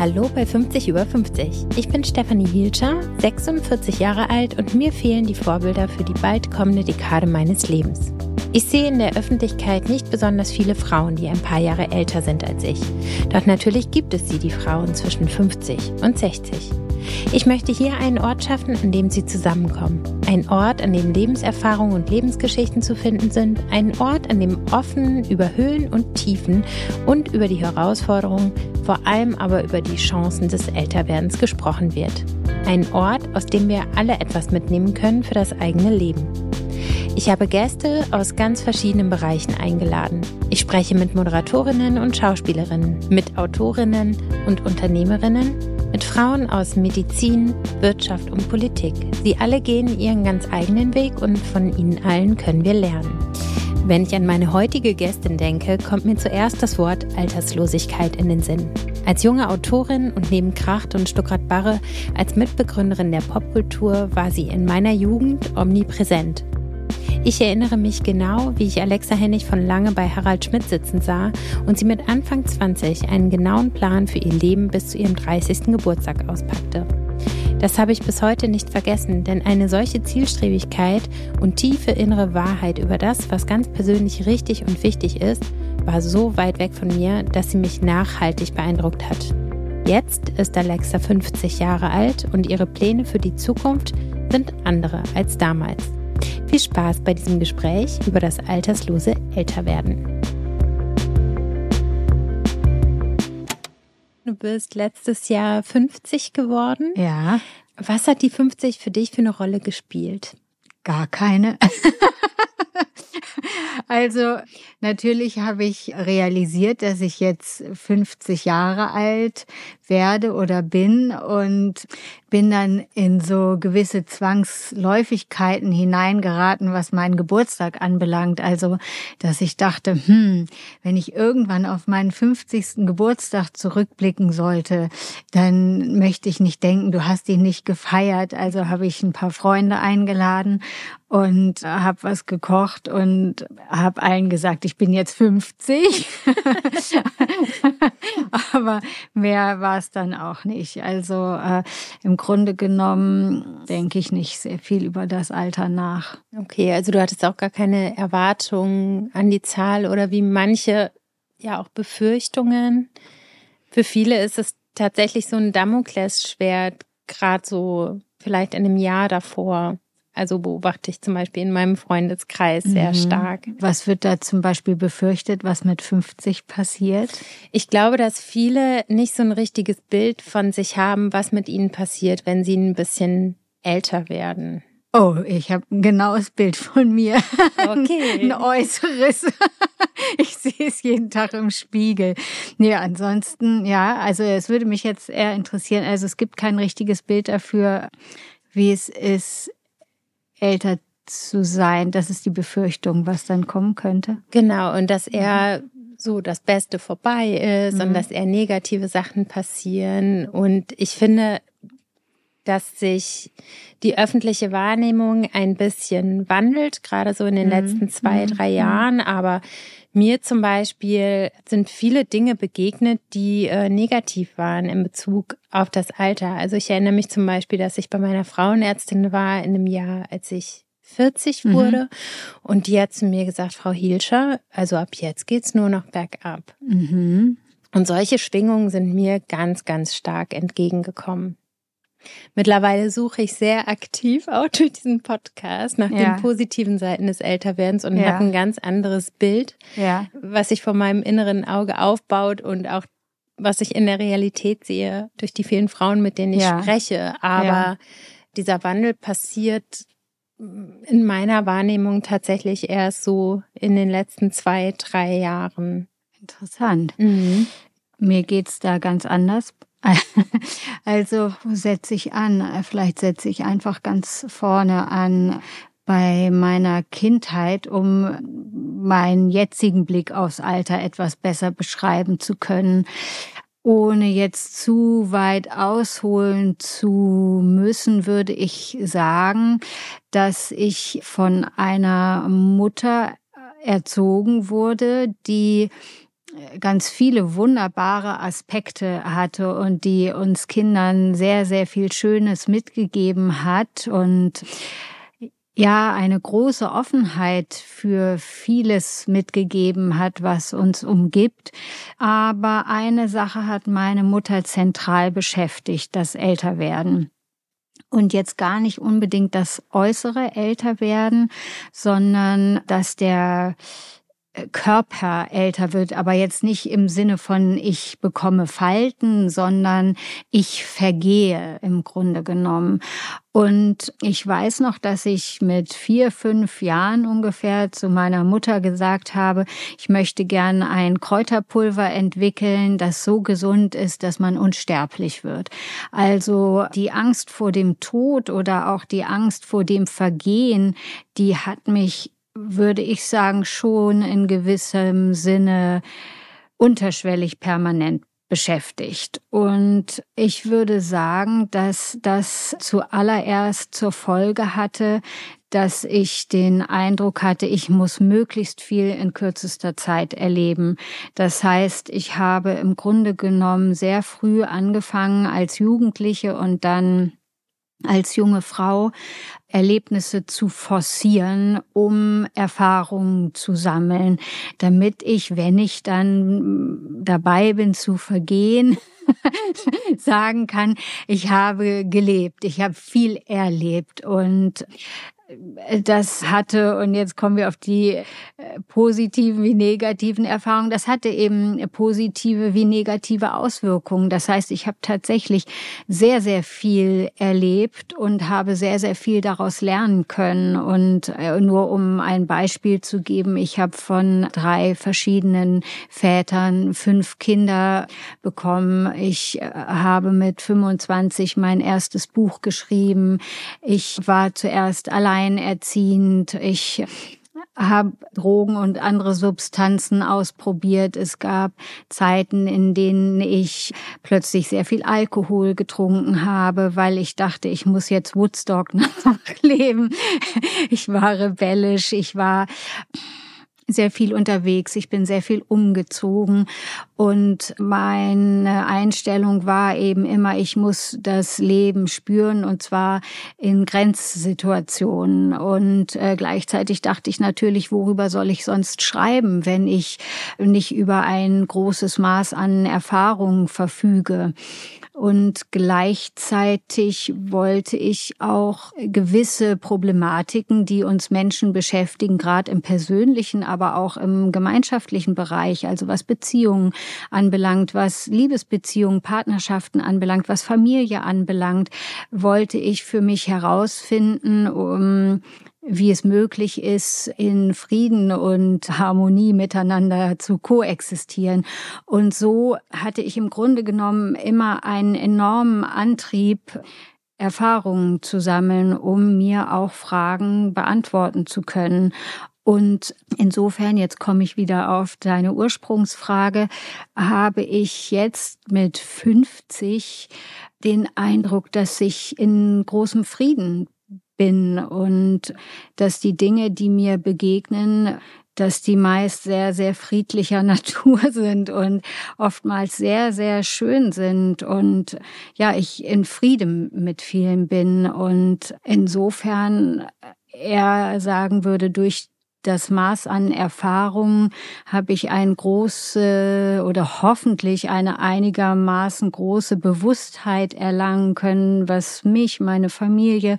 Hallo bei 50 über 50. Ich bin Stefanie Hielscher, 46 Jahre alt und mir fehlen die Vorbilder für die bald kommende Dekade meines Lebens. Ich sehe in der Öffentlichkeit nicht besonders viele Frauen, die ein paar Jahre älter sind als ich. Doch natürlich gibt es sie, die Frauen zwischen 50 und 60. Ich möchte hier einen Ort schaffen, an dem sie zusammenkommen. Ein Ort, an dem Lebenserfahrungen und Lebensgeschichten zu finden sind. Ein Ort, an dem offen über Höhen und Tiefen und über die Herausforderungen, vor allem aber über die Chancen des Älterwerdens gesprochen wird. Ein Ort, aus dem wir alle etwas mitnehmen können für das eigene Leben. Ich habe Gäste aus ganz verschiedenen Bereichen eingeladen. Ich spreche mit Moderatorinnen und Schauspielerinnen, mit Autorinnen und Unternehmerinnen mit Frauen aus Medizin, Wirtschaft und Politik. Sie alle gehen ihren ganz eigenen Weg und von ihnen allen können wir lernen. Wenn ich an meine heutige Gästin denke, kommt mir zuerst das Wort Alterslosigkeit in den Sinn. Als junge Autorin und neben Kracht und Stuckrad Barre als Mitbegründerin der Popkultur war sie in meiner Jugend omnipräsent. Ich erinnere mich genau, wie ich Alexa Hennig von lange bei Harald Schmidt sitzen sah und sie mit Anfang 20 einen genauen Plan für ihr Leben bis zu ihrem 30. Geburtstag auspackte. Das habe ich bis heute nicht vergessen, denn eine solche Zielstrebigkeit und tiefe innere Wahrheit über das, was ganz persönlich richtig und wichtig ist, war so weit weg von mir, dass sie mich nachhaltig beeindruckt hat. Jetzt ist Alexa 50 Jahre alt und ihre Pläne für die Zukunft sind andere als damals. Viel Spaß bei diesem Gespräch über das alterslose Älterwerden. Bist letztes Jahr 50 geworden. Ja. Was hat die 50 für dich für eine Rolle gespielt? Gar keine. also natürlich habe ich realisiert, dass ich jetzt 50 Jahre alt werde oder bin und bin dann in so gewisse Zwangsläufigkeiten hineingeraten, was meinen Geburtstag anbelangt. Also, dass ich dachte, hm, wenn ich irgendwann auf meinen 50. Geburtstag zurückblicken sollte, dann möchte ich nicht denken, du hast ihn nicht gefeiert. Also habe ich ein paar Freunde eingeladen und habe was gekocht und habe allen gesagt, ich bin jetzt 50. Aber mehr war es dann auch nicht. Also äh, im Grunde genommen denke ich nicht sehr viel über das Alter nach. Okay, also du hattest auch gar keine Erwartungen an die Zahl oder wie manche ja auch Befürchtungen. Für viele ist es tatsächlich so ein Damoklesschwert, gerade so vielleicht in einem Jahr davor. Also beobachte ich zum Beispiel in meinem Freundeskreis sehr mhm. stark. Was wird da zum Beispiel befürchtet, was mit 50 passiert? Ich glaube, dass viele nicht so ein richtiges Bild von sich haben, was mit ihnen passiert, wenn sie ein bisschen älter werden. Oh, ich habe ein genaues Bild von mir. Okay. ein äußeres. Ich sehe es jeden Tag im Spiegel. Nee, ansonsten, ja, also es würde mich jetzt eher interessieren. Also es gibt kein richtiges Bild dafür, wie es ist, älter zu sein. Das ist die Befürchtung, was dann kommen könnte. Genau, und dass er so das Beste vorbei ist mhm. und dass er negative Sachen passieren. Und ich finde, dass sich die öffentliche Wahrnehmung ein bisschen wandelt, gerade so in den mhm. letzten zwei, mhm. drei Jahren. Aber mir zum Beispiel sind viele Dinge begegnet, die äh, negativ waren in Bezug auf das Alter. Also ich erinnere mich zum Beispiel, dass ich bei meiner Frauenärztin war in einem Jahr, als ich 40 mhm. wurde. Mhm. Und die hat zu mir gesagt, Frau Hielscher, also ab jetzt geht's nur noch bergab. Mhm. Und solche Schwingungen sind mir ganz, ganz stark entgegengekommen. Mittlerweile suche ich sehr aktiv auch durch diesen Podcast nach ja. den positiven Seiten des Älterwerdens und ja. habe ein ganz anderes Bild, ja. was sich vor meinem inneren Auge aufbaut und auch was ich in der Realität sehe durch die vielen Frauen, mit denen ich spreche. Aber dieser Wandel passiert in meiner Wahrnehmung tatsächlich erst so in den letzten zwei, drei Jahren. Interessant. Mhm. Mir geht's da ganz anders. Also setze ich an? Vielleicht setze ich einfach ganz vorne an bei meiner Kindheit, um meinen jetzigen Blick aufs Alter etwas besser beschreiben zu können ohne jetzt zu weit ausholen zu müssen, würde ich sagen, dass ich von einer Mutter erzogen wurde, die ganz viele wunderbare Aspekte hatte und die uns Kindern sehr, sehr viel Schönes mitgegeben hat und ja, eine große Offenheit für vieles mitgegeben hat, was uns umgibt. Aber eine Sache hat meine Mutter zentral beschäftigt, das Älterwerden. Und jetzt gar nicht unbedingt das äußere Älterwerden, sondern dass der Körper älter wird, aber jetzt nicht im Sinne von ich bekomme Falten, sondern ich vergehe im Grunde genommen. Und ich weiß noch, dass ich mit vier, fünf Jahren ungefähr zu meiner Mutter gesagt habe, ich möchte gern ein Kräuterpulver entwickeln, das so gesund ist, dass man unsterblich wird. Also die Angst vor dem Tod oder auch die Angst vor dem Vergehen, die hat mich würde ich sagen, schon in gewissem Sinne unterschwellig permanent beschäftigt. Und ich würde sagen, dass das zuallererst zur Folge hatte, dass ich den Eindruck hatte, ich muss möglichst viel in kürzester Zeit erleben. Das heißt, ich habe im Grunde genommen sehr früh angefangen als Jugendliche und dann als junge Frau Erlebnisse zu forcieren, um Erfahrungen zu sammeln, damit ich, wenn ich dann dabei bin zu vergehen, sagen kann, ich habe gelebt, ich habe viel erlebt. Und das hatte, und jetzt kommen wir auf die äh, positiven wie negativen Erfahrungen, das hatte eben positive wie negative Auswirkungen. Das heißt, ich habe tatsächlich sehr, sehr viel erlebt und habe sehr, sehr viel daraus lernen können. Und äh, nur um ein Beispiel zu geben, ich habe von drei verschiedenen Vätern fünf Kinder bekommen. Ich äh, habe mit 25 mein erstes Buch geschrieben. Ich war zuerst allein alleinerziehend. Ich habe Drogen und andere Substanzen ausprobiert. Es gab Zeiten, in denen ich plötzlich sehr viel Alkohol getrunken habe, weil ich dachte, ich muss jetzt Woodstock nachleben. Ich war rebellisch, ich war sehr viel unterwegs, ich bin sehr viel umgezogen. Und meine Einstellung war eben immer, ich muss das Leben spüren und zwar in Grenzsituationen. Und äh, gleichzeitig dachte ich natürlich, worüber soll ich sonst schreiben, wenn ich nicht über ein großes Maß an Erfahrung verfüge. Und gleichzeitig wollte ich auch gewisse Problematiken, die uns Menschen beschäftigen, gerade im persönlichen, aber auch im gemeinschaftlichen Bereich, also was Beziehungen anbelangt, was Liebesbeziehungen, Partnerschaften anbelangt, was Familie anbelangt, wollte ich für mich herausfinden, um wie es möglich ist, in Frieden und Harmonie miteinander zu koexistieren. Und so hatte ich im Grunde genommen immer einen enormen Antrieb, Erfahrungen zu sammeln, um mir auch Fragen beantworten zu können. Und insofern, jetzt komme ich wieder auf deine Ursprungsfrage, habe ich jetzt mit 50 den Eindruck, dass ich in großem Frieden bin und dass die Dinge, die mir begegnen, dass die meist sehr, sehr friedlicher Natur sind und oftmals sehr, sehr schön sind und ja, ich in Frieden mit vielen bin und insofern eher sagen würde, durch das Maß an Erfahrung habe ich eine große oder hoffentlich eine einigermaßen große Bewusstheit erlangen können, was mich, meine Familie,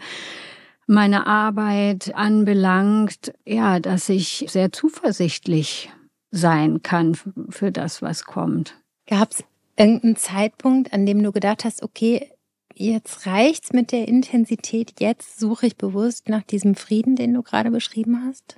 meine Arbeit anbelangt, ja, dass ich sehr zuversichtlich sein kann für das, was kommt. Gab es irgendeinen Zeitpunkt, an dem du gedacht hast, okay, jetzt reicht's mit der Intensität, jetzt suche ich bewusst nach diesem Frieden, den du gerade beschrieben hast?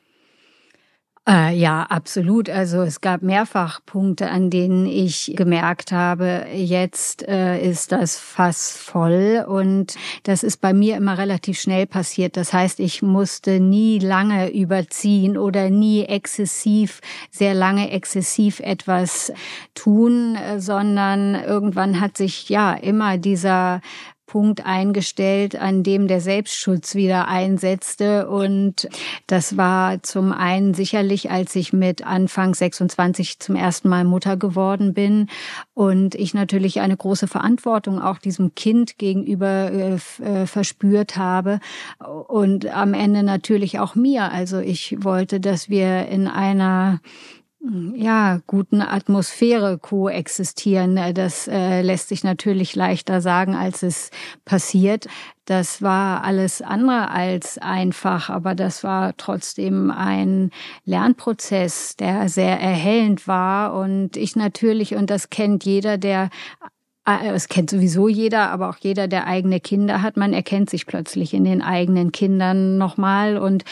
Äh, ja, absolut. Also es gab mehrfach Punkte, an denen ich gemerkt habe, jetzt äh, ist das Fass voll und das ist bei mir immer relativ schnell passiert. Das heißt, ich musste nie lange überziehen oder nie exzessiv, sehr lange exzessiv etwas tun, äh, sondern irgendwann hat sich ja immer dieser Punkt eingestellt, an dem der Selbstschutz wieder einsetzte. Und das war zum einen sicherlich, als ich mit Anfang 26 zum ersten Mal Mutter geworden bin und ich natürlich eine große Verantwortung auch diesem Kind gegenüber äh, äh verspürt habe und am Ende natürlich auch mir. Also ich wollte, dass wir in einer ja, guten Atmosphäre koexistieren. Das äh, lässt sich natürlich leichter sagen, als es passiert. Das war alles andere als einfach, aber das war trotzdem ein Lernprozess, der sehr erhellend war. Und ich natürlich, und das kennt jeder, der es kennt sowieso jeder, aber auch jeder, der eigene Kinder hat. Man erkennt sich plötzlich in den eigenen Kindern nochmal und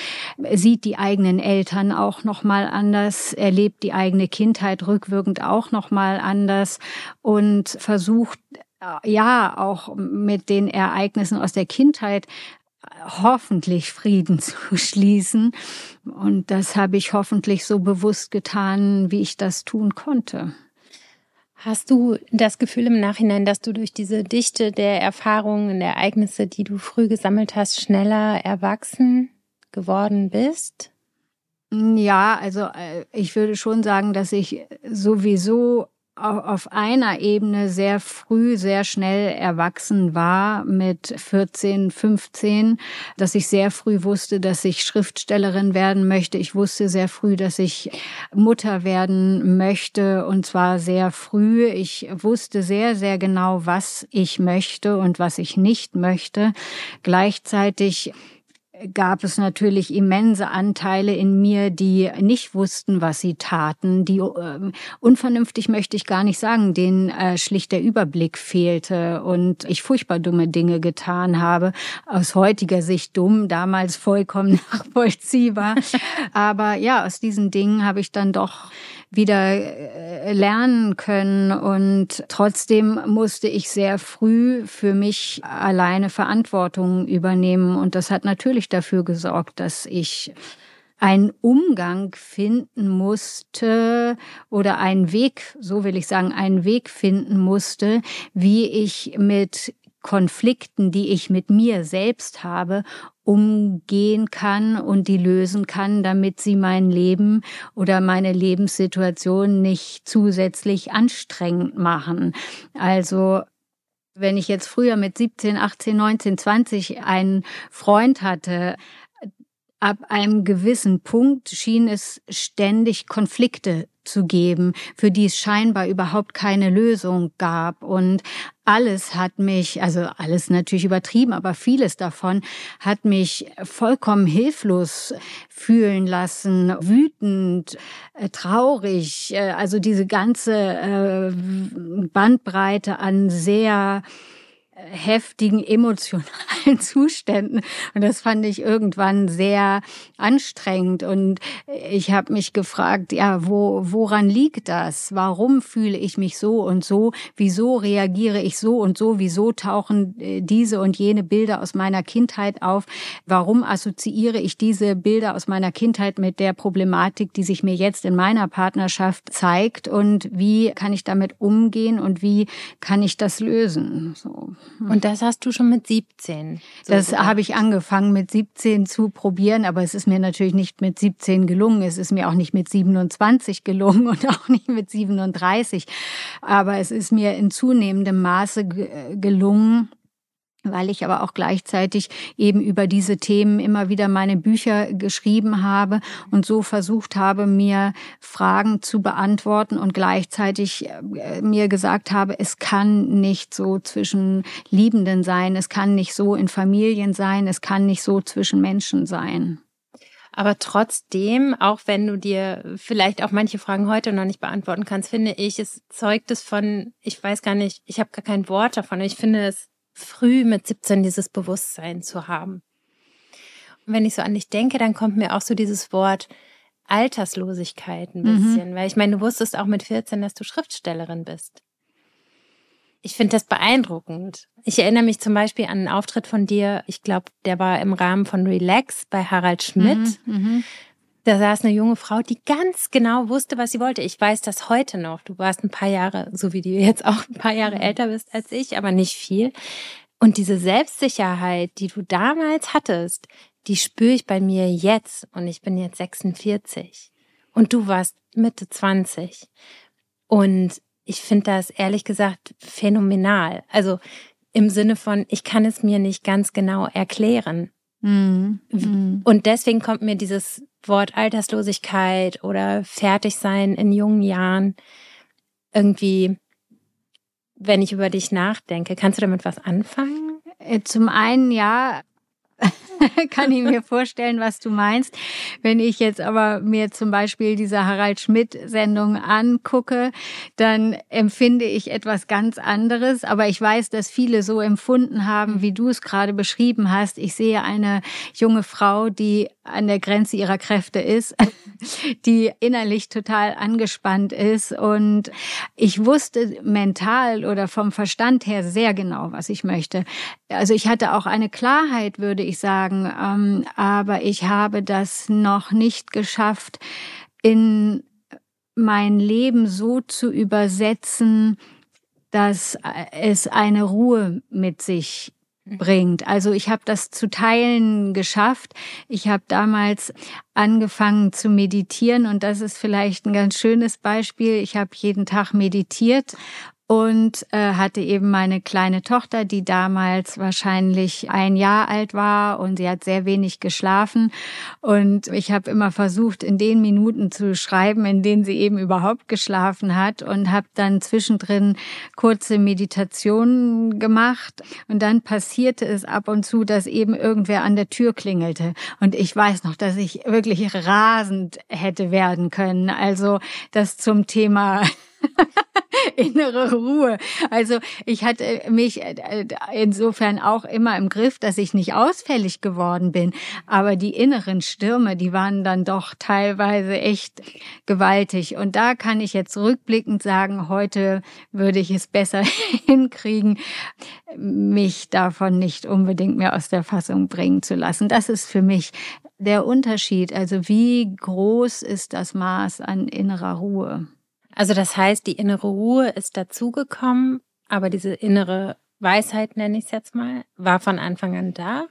sieht die eigenen Eltern auch nochmal anders, erlebt die eigene Kindheit rückwirkend auch nochmal anders und versucht, äh, ja, auch mit den Ereignissen aus der Kindheit hoffentlich Frieden zu schließen. Und das habe ich hoffentlich so bewusst getan, wie ich das tun konnte. Hast du das Gefühl im Nachhinein, dass du durch diese Dichte der Erfahrungen, der Ereignisse, die du früh gesammelt hast, schneller erwachsen geworden bist? Ja, also äh, ich würde schon sagen, dass ich sowieso auf einer Ebene sehr früh, sehr schnell erwachsen war mit 14, 15, dass ich sehr früh wusste, dass ich Schriftstellerin werden möchte. Ich wusste sehr früh, dass ich Mutter werden möchte und zwar sehr früh. Ich wusste sehr, sehr genau, was ich möchte und was ich nicht möchte. Gleichzeitig gab es natürlich immense Anteile in mir, die nicht wussten, was sie taten. Die äh, unvernünftig möchte ich gar nicht sagen, denen äh, schlicht der Überblick fehlte und ich furchtbar dumme Dinge getan habe. Aus heutiger Sicht dumm, damals vollkommen nachvollziehbar. Aber ja, aus diesen Dingen habe ich dann doch wieder äh, lernen können. Und trotzdem musste ich sehr früh für mich alleine Verantwortung übernehmen. Und das hat natürlich dafür gesorgt, dass ich einen Umgang finden musste oder einen Weg, so will ich sagen, einen Weg finden musste, wie ich mit Konflikten, die ich mit mir selbst habe, umgehen kann und die lösen kann, damit sie mein Leben oder meine Lebenssituation nicht zusätzlich anstrengend machen. Also wenn ich jetzt früher mit 17, 18, 19, 20 einen Freund hatte, ab einem gewissen Punkt schien es ständig Konflikte zu geben, für die es scheinbar überhaupt keine Lösung gab. Und alles hat mich, also alles natürlich übertrieben, aber vieles davon hat mich vollkommen hilflos fühlen lassen, wütend, äh, traurig, äh, also diese ganze äh, Bandbreite an sehr heftigen emotionalen Zuständen. Und das fand ich irgendwann sehr anstrengend. Und ich habe mich gefragt, ja, wo, woran liegt das? Warum fühle ich mich so und so? Wieso reagiere ich so und so? Wieso tauchen äh, diese und jene Bilder aus meiner Kindheit auf? Warum assoziiere ich diese Bilder aus meiner Kindheit mit der Problematik, die sich mir jetzt in meiner Partnerschaft zeigt? Und wie kann ich damit umgehen und wie kann ich das lösen? So. Und das hast du schon mit 17? So das habe ich angefangen mit 17 zu probieren, aber es ist mir natürlich nicht mit 17 gelungen. Es ist mir auch nicht mit 27 gelungen und auch nicht mit 37. Aber es ist mir in zunehmendem Maße gelungen, weil ich aber auch gleichzeitig eben über diese Themen immer wieder meine Bücher geschrieben habe und so versucht habe, mir Fragen zu beantworten und gleichzeitig äh, mir gesagt habe, es kann nicht so zwischen Liebenden sein, es kann nicht so in Familien sein, es kann nicht so zwischen Menschen sein. Aber trotzdem, auch wenn du dir vielleicht auch manche Fragen heute noch nicht beantworten kannst, finde ich, es zeugt es von, ich weiß gar nicht, ich habe gar kein Wort davon. Ich finde es früh mit 17 dieses Bewusstsein zu haben. Und wenn ich so an dich denke, dann kommt mir auch so dieses Wort Alterslosigkeit ein mhm. bisschen, mhm. weil ich meine, du wusstest auch mit 14, dass du Schriftstellerin bist. Ich finde das beeindruckend. Ich erinnere mich zum Beispiel an einen Auftritt von dir, ich glaube, der war im Rahmen von Relax bei Harald Schmidt. Mhm, mhm. Da saß eine junge Frau, die ganz genau wusste, was sie wollte. Ich weiß das heute noch. Du warst ein paar Jahre, so wie du jetzt auch ein paar Jahre mhm. älter bist als ich, aber nicht viel. Und diese Selbstsicherheit, die du damals hattest, die spüre ich bei mir jetzt und ich bin jetzt 46 und du warst Mitte 20. Und ich finde das ehrlich gesagt phänomenal. Also im Sinne von, ich kann es mir nicht ganz genau erklären. Mhm. mhm. Und deswegen kommt mir dieses Wort Alterslosigkeit oder Fertigsein in jungen Jahren irgendwie, wenn ich über dich nachdenke, kannst du damit was anfangen? Äh, zum einen ja, kann ich mir vorstellen, was du meinst. Wenn ich jetzt aber mir zum Beispiel diese Harald Schmidt-Sendung angucke, dann empfinde ich etwas ganz anderes. Aber ich weiß, dass viele so empfunden haben, wie du es gerade beschrieben hast. Ich sehe eine junge Frau, die an der Grenze ihrer Kräfte ist, die innerlich total angespannt ist. Und ich wusste mental oder vom Verstand her sehr genau, was ich möchte. Also ich hatte auch eine Klarheit, würde ich sagen, ähm, aber ich habe das noch nicht geschafft, in mein Leben so zu übersetzen, dass es eine Ruhe mit sich bringt. Also ich habe das zu teilen geschafft. Ich habe damals angefangen zu meditieren und das ist vielleicht ein ganz schönes Beispiel. Ich habe jeden Tag meditiert und äh, hatte eben meine kleine Tochter, die damals wahrscheinlich ein Jahr alt war und sie hat sehr wenig geschlafen. Und ich habe immer versucht, in den Minuten zu schreiben, in denen sie eben überhaupt geschlafen hat und habe dann zwischendrin kurze Meditationen gemacht. Und dann passierte es ab und zu, dass eben irgendwer an der Tür klingelte. Und ich weiß noch, dass ich wirklich rasend hätte werden können. Also das zum Thema innere Ruhe. Also ich hatte mich äh, insofern auch immer im Griff, dass ich nicht ausfällig geworden bin. Aber die inneren Stürme, die waren dann doch teilweise echt gewaltig. Und da kann ich jetzt rückblickend sagen, heute würde ich es besser hinkriegen, mich davon nicht unbedingt mehr aus der Fassung bringen zu lassen. Das ist für mich der Unterschied. Also wie groß ist das Maß an innerer Ruhe? Also das heißt, die innere Ruhe ist dazugekommen, aber diese innere Weisheit, nenne ich es jetzt mal, war von Anfang an da?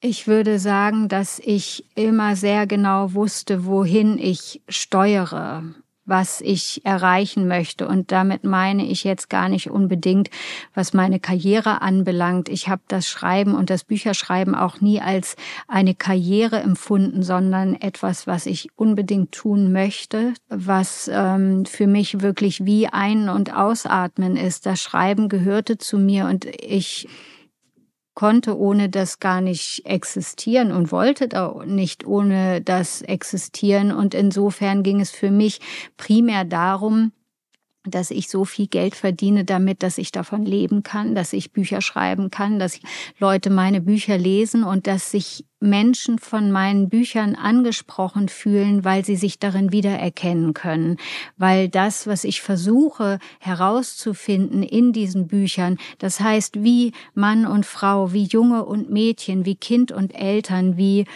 Ich würde sagen, dass ich immer sehr genau wusste, wohin ich steuere was ich erreichen möchte. Und damit meine ich jetzt gar nicht unbedingt, was meine Karriere anbelangt. Ich habe das Schreiben und das Bücherschreiben auch nie als eine Karriere empfunden, sondern etwas, was ich unbedingt tun möchte, was ähm, für mich wirklich wie ein- und ausatmen ist. Das Schreiben gehörte zu mir und ich konnte ohne das gar nicht existieren und wollte da nicht ohne das existieren. Und insofern ging es für mich primär darum, dass ich so viel Geld verdiene damit, dass ich davon leben kann, dass ich Bücher schreiben kann, dass Leute meine Bücher lesen und dass sich Menschen von meinen Büchern angesprochen fühlen, weil sie sich darin wiedererkennen können. Weil das, was ich versuche herauszufinden in diesen Büchern, das heißt, wie Mann und Frau, wie Junge und Mädchen, wie Kind und Eltern, wie,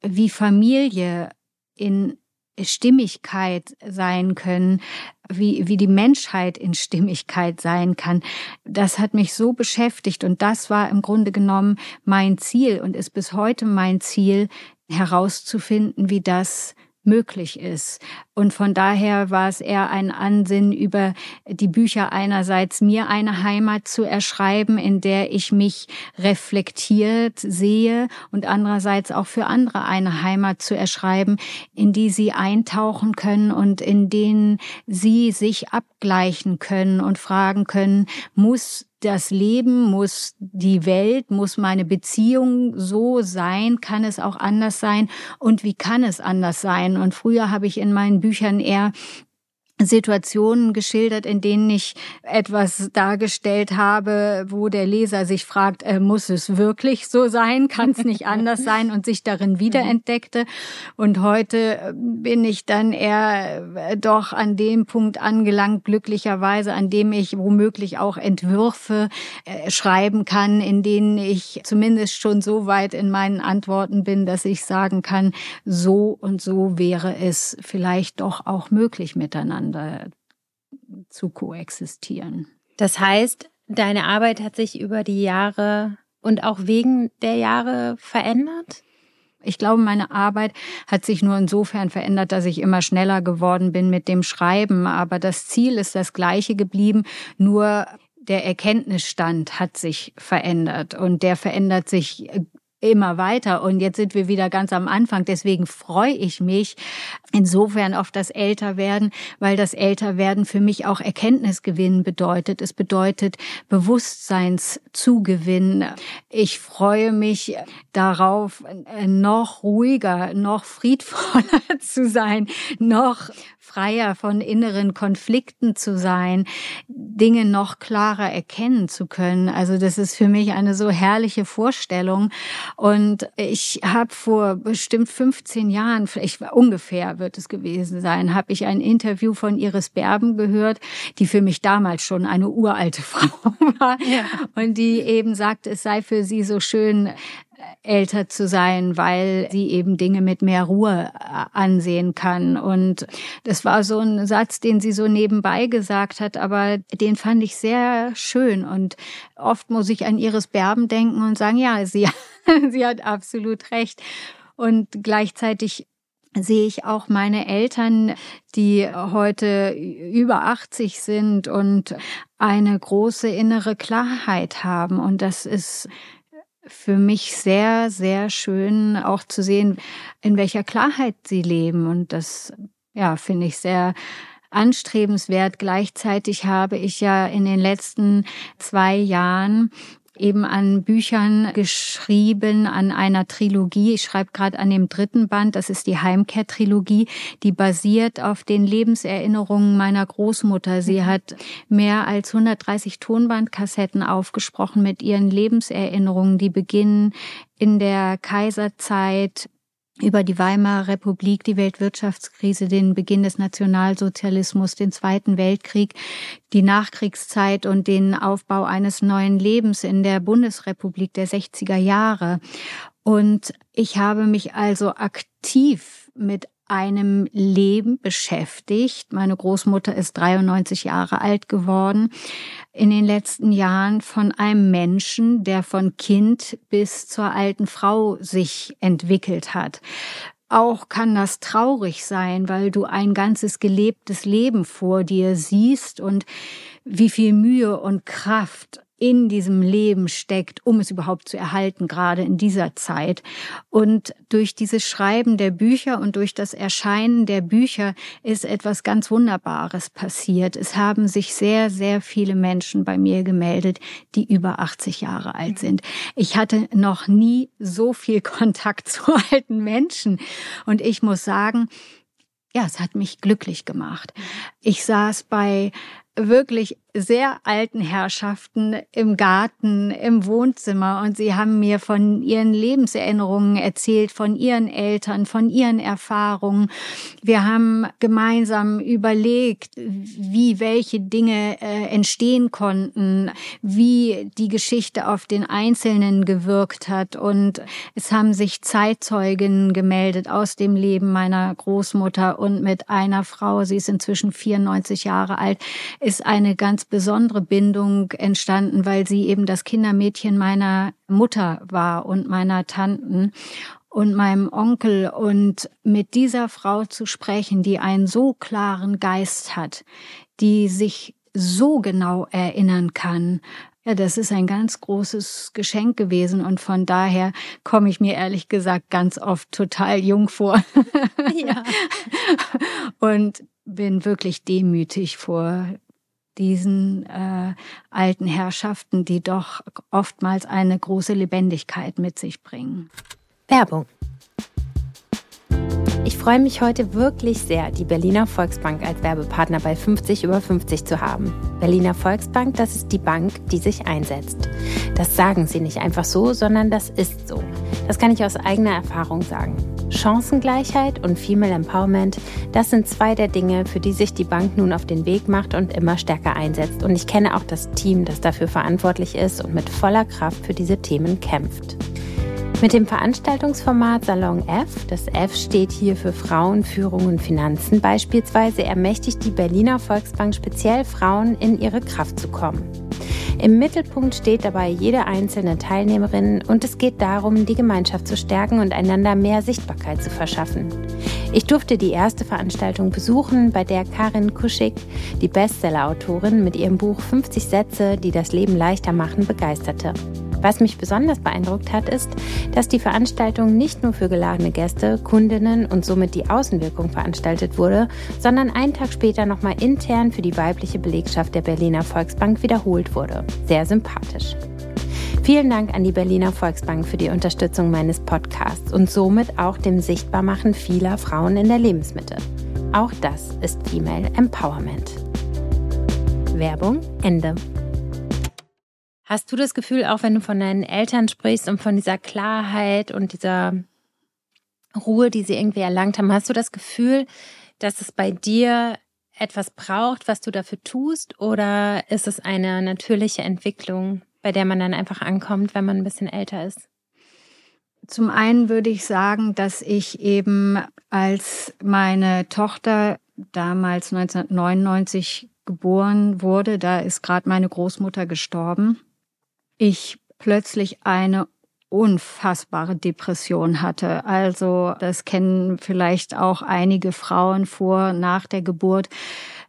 wie Familie in Stimmigkeit sein können, wie, wie die Menschheit in Stimmigkeit sein kann. Das hat mich so beschäftigt und das war im Grunde genommen mein Ziel und ist bis heute mein Ziel, herauszufinden, wie das möglich ist. Und von daher war es eher ein Ansinn, über die Bücher einerseits mir eine Heimat zu erschreiben, in der ich mich reflektiert sehe und andererseits auch für andere eine Heimat zu erschreiben, in die sie eintauchen können und in denen sie sich abgleichen können und fragen können, muss das Leben, muss die Welt, muss meine Beziehung so sein, kann es auch anders sein und wie kann es anders sein? Und früher habe ich in meinen Büchern eher Situationen geschildert, in denen ich etwas dargestellt habe, wo der Leser sich fragt, äh, muss es wirklich so sein? Kann es nicht anders sein? Und sich darin wiederentdeckte. Und heute äh, bin ich dann eher äh, doch an dem Punkt angelangt, glücklicherweise, an dem ich womöglich auch Entwürfe äh, schreiben kann, in denen ich zumindest schon so weit in meinen Antworten bin, dass ich sagen kann, so und so wäre es vielleicht doch auch möglich miteinander miteinander zu koexistieren. Das heißt, deine Arbeit hat sich über die Jahre und auch wegen der Jahre verändert? Ich glaube, meine Arbeit hat sich nur insofern verändert, dass ich immer schneller geworden bin mit dem Schreiben. Aber das Ziel ist das gleiche geblieben, nur der Erkenntnisstand hat sich verändert und der verändert sich immer weiter. Und jetzt sind wir wieder ganz am Anfang. Deswegen freue ich mich insofern auf das Älterwerden, weil das Älterwerden für mich auch Erkenntnisgewinn bedeutet. Es bedeutet Bewusstseinszugewinn. Ich freue mich darauf, noch ruhiger, noch friedvoller zu sein, noch freier von inneren Konflikten zu sein, Dinge noch klarer erkennen zu können. Also das ist für mich eine so herrliche Vorstellung. Und ich habe vor bestimmt 15 Jahren, vielleicht ungefähr wird es gewesen sein, habe ich ein Interview von Iris Berben gehört, die für mich damals schon eine uralte Frau war ja. und die eben sagt, es sei für sie so schön, älter zu sein, weil sie eben Dinge mit mehr Ruhe äh, ansehen kann. Und das war so ein Satz, den sie so nebenbei gesagt hat, aber den fand ich sehr schön. Und oft muss ich an Iris Berben denken und sagen, ja, sie, sie hat absolut recht. Und gleichzeitig sehe ich auch meine Eltern, die heute über 80 sind und eine große innere Klarheit haben. Und das ist für mich sehr, sehr schön auch zu sehen, in welcher Klarheit sie leben. Und das, ja, finde ich sehr anstrebenswert. Gleichzeitig habe ich ja in den letzten zwei Jahren eben an Büchern geschrieben, an einer Trilogie. Ich schreibe gerade an dem dritten Band, das ist die Heimkehr-Trilogie, die basiert auf den Lebenserinnerungen meiner Großmutter. Sie mhm. hat mehr als 130 Tonbandkassetten aufgesprochen mit ihren Lebenserinnerungen, die beginnen in der Kaiserzeit über die Weimarer Republik, die Weltwirtschaftskrise, den Beginn des Nationalsozialismus, den Zweiten Weltkrieg, die Nachkriegszeit und den Aufbau eines neuen Lebens in der Bundesrepublik der 60er Jahre. Und ich habe mich also aktiv mit einem Leben beschäftigt. Meine Großmutter ist 93 Jahre alt geworden. In den letzten Jahren von einem Menschen, der von Kind bis zur alten Frau sich entwickelt hat. Auch kann das traurig sein, weil du ein ganzes gelebtes Leben vor dir siehst und wie viel Mühe und Kraft in diesem Leben steckt, um es überhaupt zu erhalten, gerade in dieser Zeit. Und durch dieses Schreiben der Bücher und durch das Erscheinen der Bücher ist etwas ganz Wunderbares passiert. Es haben sich sehr, sehr viele Menschen bei mir gemeldet, die über 80 Jahre alt sind. Ich hatte noch nie so viel Kontakt zu alten Menschen. Und ich muss sagen, ja, es hat mich glücklich gemacht. Ich saß bei wirklich sehr alten Herrschaften im Garten, im Wohnzimmer. Und sie haben mir von ihren Lebenserinnerungen erzählt, von ihren Eltern, von ihren Erfahrungen. Wir haben gemeinsam überlegt, wie welche Dinge äh, entstehen konnten, wie die Geschichte auf den Einzelnen gewirkt hat. Und es haben sich Zeitzeugen gemeldet aus dem Leben meiner Großmutter und mit einer Frau, sie ist inzwischen 94 Jahre alt, ist eine ganz besondere Bindung entstanden, weil sie eben das Kindermädchen meiner Mutter war und meiner Tanten und meinem Onkel und mit dieser Frau zu sprechen, die einen so klaren Geist hat, die sich so genau erinnern kann. Ja, das ist ein ganz großes Geschenk gewesen und von daher komme ich mir ehrlich gesagt ganz oft total jung vor. Ja. und bin wirklich demütig vor diesen äh, alten Herrschaften, die doch oftmals eine große Lebendigkeit mit sich bringen. Werbung. Ich freue mich heute wirklich sehr, die Berliner Volksbank als Werbepartner bei 50 über 50 zu haben. Berliner Volksbank, das ist die Bank, die sich einsetzt. Das sagen sie nicht einfach so, sondern das ist so. Das kann ich aus eigener Erfahrung sagen. Chancengleichheit und Female Empowerment, das sind zwei der Dinge, für die sich die Bank nun auf den Weg macht und immer stärker einsetzt. Und ich kenne auch das Team, das dafür verantwortlich ist und mit voller Kraft für diese Themen kämpft. Mit dem Veranstaltungsformat Salon F, das F steht hier für Frauen, Führung und Finanzen beispielsweise, ermächtigt die Berliner Volksbank speziell Frauen, in ihre Kraft zu kommen. Im Mittelpunkt steht dabei jede einzelne Teilnehmerin und es geht darum, die Gemeinschaft zu stärken und einander mehr Sichtbarkeit zu verschaffen. Ich durfte die erste Veranstaltung besuchen, bei der Karin Kuschig, die Bestseller-Autorin, mit ihrem Buch 50 Sätze, die das Leben leichter machen, begeisterte. Was mich besonders beeindruckt hat, ist, dass die Veranstaltung nicht nur für geladene Gäste, Kundinnen und somit die Außenwirkung veranstaltet wurde, sondern einen Tag später nochmal intern für die weibliche Belegschaft der Berliner Volksbank wiederholt wurde. Sehr sympathisch. Vielen Dank an die Berliner Volksbank für die Unterstützung meines Podcasts und somit auch dem Sichtbarmachen vieler Frauen in der Lebensmitte. Auch das ist Female Empowerment. Werbung Ende. Hast du das Gefühl, auch wenn du von deinen Eltern sprichst und von dieser Klarheit und dieser Ruhe, die sie irgendwie erlangt haben, hast du das Gefühl, dass es bei dir etwas braucht, was du dafür tust? Oder ist es eine natürliche Entwicklung, bei der man dann einfach ankommt, wenn man ein bisschen älter ist? Zum einen würde ich sagen, dass ich eben als meine Tochter damals 1999 geboren wurde, da ist gerade meine Großmutter gestorben, ich plötzlich eine unfassbare Depression hatte. Also das kennen vielleicht auch einige Frauen vor, nach der Geburt.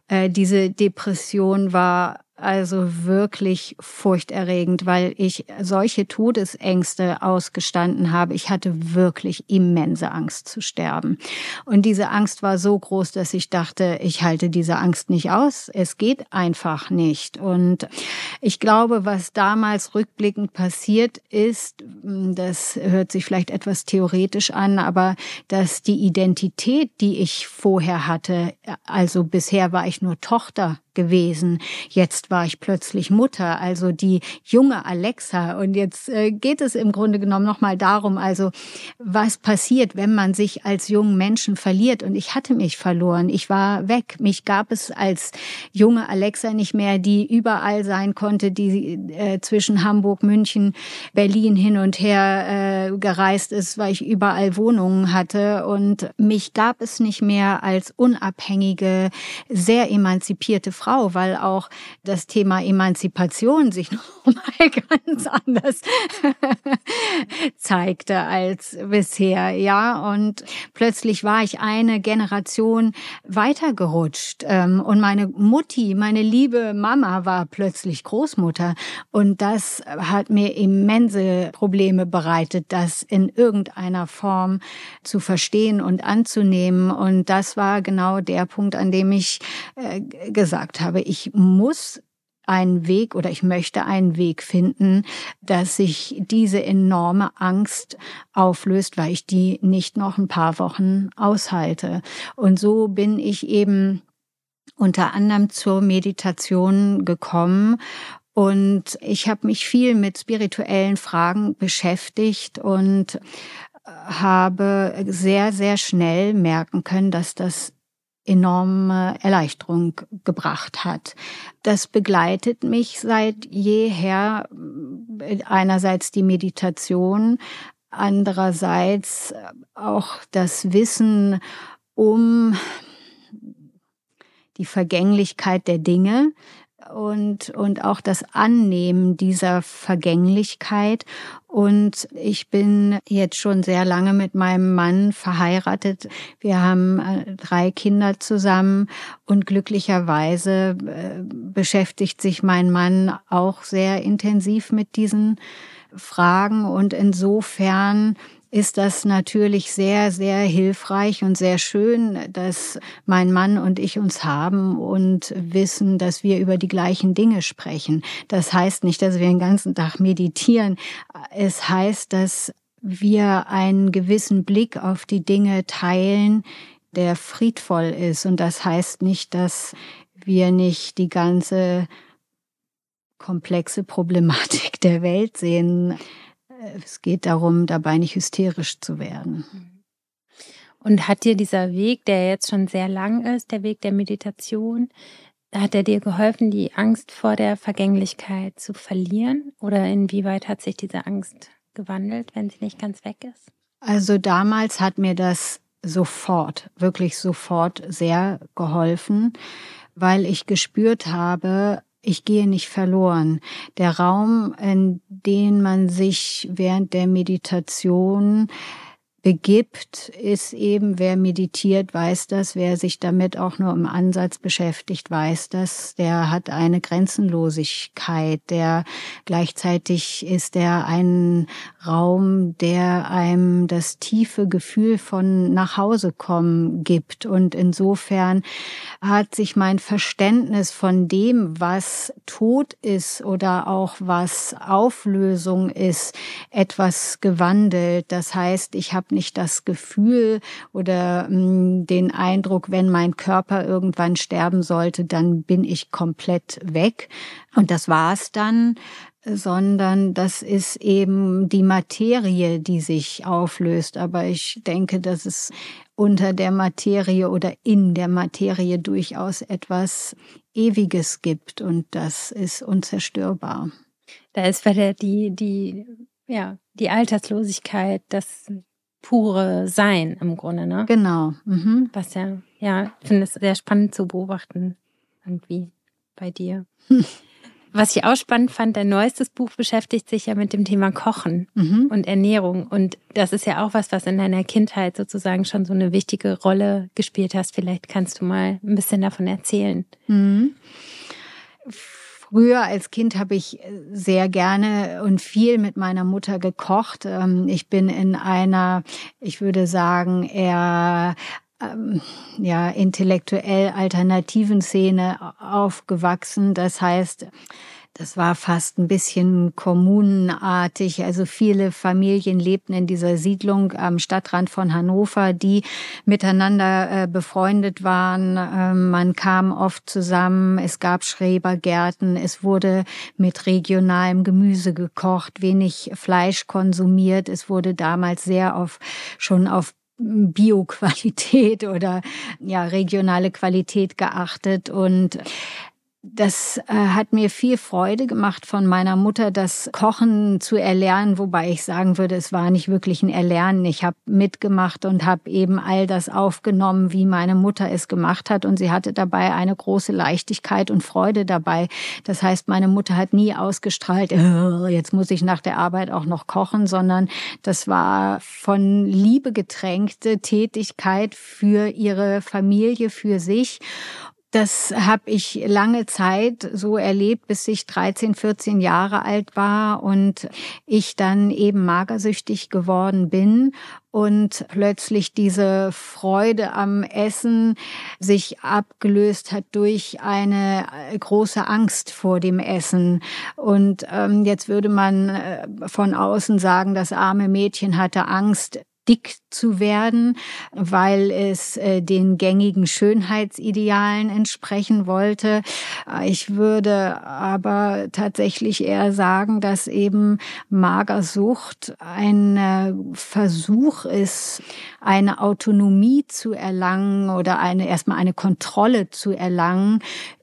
Äh, diese Depression war also wirklich furchterregend, weil ich solche Todesängste ausgestanden habe. Ich hatte wirklich immense Angst zu sterben. Und diese Angst war so groß, dass ich dachte, ich halte diese Angst nicht aus. Es geht einfach nicht. Und ich glaube, was damals rückblickend passiert ist, das hört sich vielleicht etwas theoretisch an, aber dass die Identität, die ich vorher hatte, also bisher war ich nur Tochter gewesen. Jetzt war ich plötzlich Mutter, also die junge Alexa. Und jetzt äh, geht es im Grunde genommen nochmal darum, also was passiert, wenn man sich als jungen Menschen verliert. Und ich hatte mich verloren. Ich war weg. Mich gab es als junge Alexa nicht mehr, die überall sein konnte, die äh, zwischen Hamburg, München, Berlin hin und her äh, gereist ist, weil ich überall Wohnungen hatte. Und mich gab es nicht mehr als unabhängige, sehr emanzipierte Frau, weil auch das Thema Emanzipation sich nochmal ganz anders zeigte als bisher, ja. Und plötzlich war ich eine Generation weitergerutscht. Ähm, und meine Mutti, meine liebe Mama war plötzlich Großmutter. Und das hat mir immense Probleme bereitet, das in irgendeiner Form zu verstehen und anzunehmen. Und das war genau der Punkt, an dem ich äh, gesagt gesagt habe, ich muss einen Weg oder ich möchte einen Weg finden, dass sich diese enorme Angst auflöst, weil ich die nicht noch ein paar Wochen aushalte. Und so bin ich eben unter anderem zur Meditation gekommen und ich habe mich viel mit spirituellen Fragen beschäftigt und habe sehr, sehr schnell merken können, dass das enorme Erleichterung gebracht hat. Das begleitet mich seit jeher einerseits die Meditation, andererseits auch das Wissen um die Vergänglichkeit der Dinge, und, und auch das Annehmen dieser Vergänglichkeit. Und ich bin jetzt schon sehr lange mit meinem Mann verheiratet. Wir haben äh, drei Kinder zusammen und glücklicherweise äh, beschäftigt sich mein Mann auch sehr intensiv mit diesen Fragen und insofern ist das natürlich sehr, sehr hilfreich und sehr schön, dass mein Mann und ich uns haben und wissen, dass wir über die gleichen Dinge sprechen. Das heißt nicht, dass wir den ganzen Tag meditieren. Es heißt, dass wir einen gewissen Blick auf die Dinge teilen, der friedvoll ist. Und das heißt nicht, dass wir nicht die ganze komplexe Problematik der Welt sehen. Es geht darum, dabei nicht hysterisch zu werden. Und hat dir dieser Weg, der jetzt schon sehr lang ist, der Weg der Meditation, hat er dir geholfen, die Angst vor der Vergänglichkeit zu verlieren? Oder inwieweit hat sich diese Angst gewandelt, wenn sie nicht ganz weg ist? Also damals hat mir das sofort, wirklich sofort sehr geholfen, weil ich gespürt habe, ich gehe nicht verloren. Der Raum, in den man sich während der Meditation begibt, ist eben, wer meditiert, weiß das, wer sich damit auch nur im Ansatz beschäftigt, weiß das, der hat eine Grenzenlosigkeit, der gleichzeitig ist er ein Raum, der einem das tiefe Gefühl von nach Hause kommen gibt. Und insofern hat sich mein Verständnis von dem, was Tod ist oder auch was Auflösung ist, etwas gewandelt. Das heißt, ich habe nicht das Gefühl oder hm, den Eindruck, wenn mein Körper irgendwann sterben sollte, dann bin ich komplett weg. Und das war's dann sondern das ist eben die Materie, die sich auflöst. Aber ich denke, dass es unter der Materie oder in der Materie durchaus etwas Ewiges gibt und das ist unzerstörbar. Da ist wieder die, die, ja, die Alterslosigkeit, das pure Sein im Grunde, ne? Genau. Mhm. Was ja, ja, ich finde es sehr spannend zu beobachten, irgendwie bei dir. Was ich auch spannend fand, dein neuestes Buch beschäftigt sich ja mit dem Thema Kochen mhm. und Ernährung. Und das ist ja auch was, was in deiner Kindheit sozusagen schon so eine wichtige Rolle gespielt hast. Vielleicht kannst du mal ein bisschen davon erzählen. Mhm. Früher als Kind habe ich sehr gerne und viel mit meiner Mutter gekocht. Ähm, ich bin in einer, ich würde sagen, eher ähm, ja, intellektuell alternativen Szene aufgewachsen. Das heißt, das war fast ein bisschen kommunenartig. Also viele Familien lebten in dieser Siedlung am Stadtrand von Hannover, die miteinander äh, befreundet waren. Ähm, man kam oft zusammen. Es gab Schrebergärten. Es wurde mit regionalem Gemüse gekocht, wenig Fleisch konsumiert. Es wurde damals sehr auf, schon auf Bioqualität oder ja regionale Qualität geachtet. Und das äh, hat mir viel Freude gemacht von meiner Mutter, das Kochen zu erlernen, wobei ich sagen würde, es war nicht wirklich ein Erlernen. Ich habe mitgemacht und habe eben all das aufgenommen, wie meine Mutter es gemacht hat. Und sie hatte dabei eine große Leichtigkeit und Freude dabei. Das heißt, meine Mutter hat nie ausgestrahlt, oh, jetzt muss ich nach der Arbeit auch noch kochen, sondern das war von Liebe getränkte Tätigkeit für ihre Familie, für sich. Das habe ich lange Zeit so erlebt, bis ich 13, 14 Jahre alt war und ich dann eben magersüchtig geworden bin und plötzlich diese Freude am Essen sich abgelöst hat durch eine große Angst vor dem Essen. Und ähm, jetzt würde man äh, von außen sagen, das arme Mädchen hatte Angst, dick zu werden, weil es äh, den gängigen Schönheitsidealen entsprechen wollte. Ich würde aber tatsächlich eher sagen, dass eben Magersucht ein äh, Versuch ist, eine Autonomie zu erlangen oder eine erstmal eine Kontrolle zu erlangen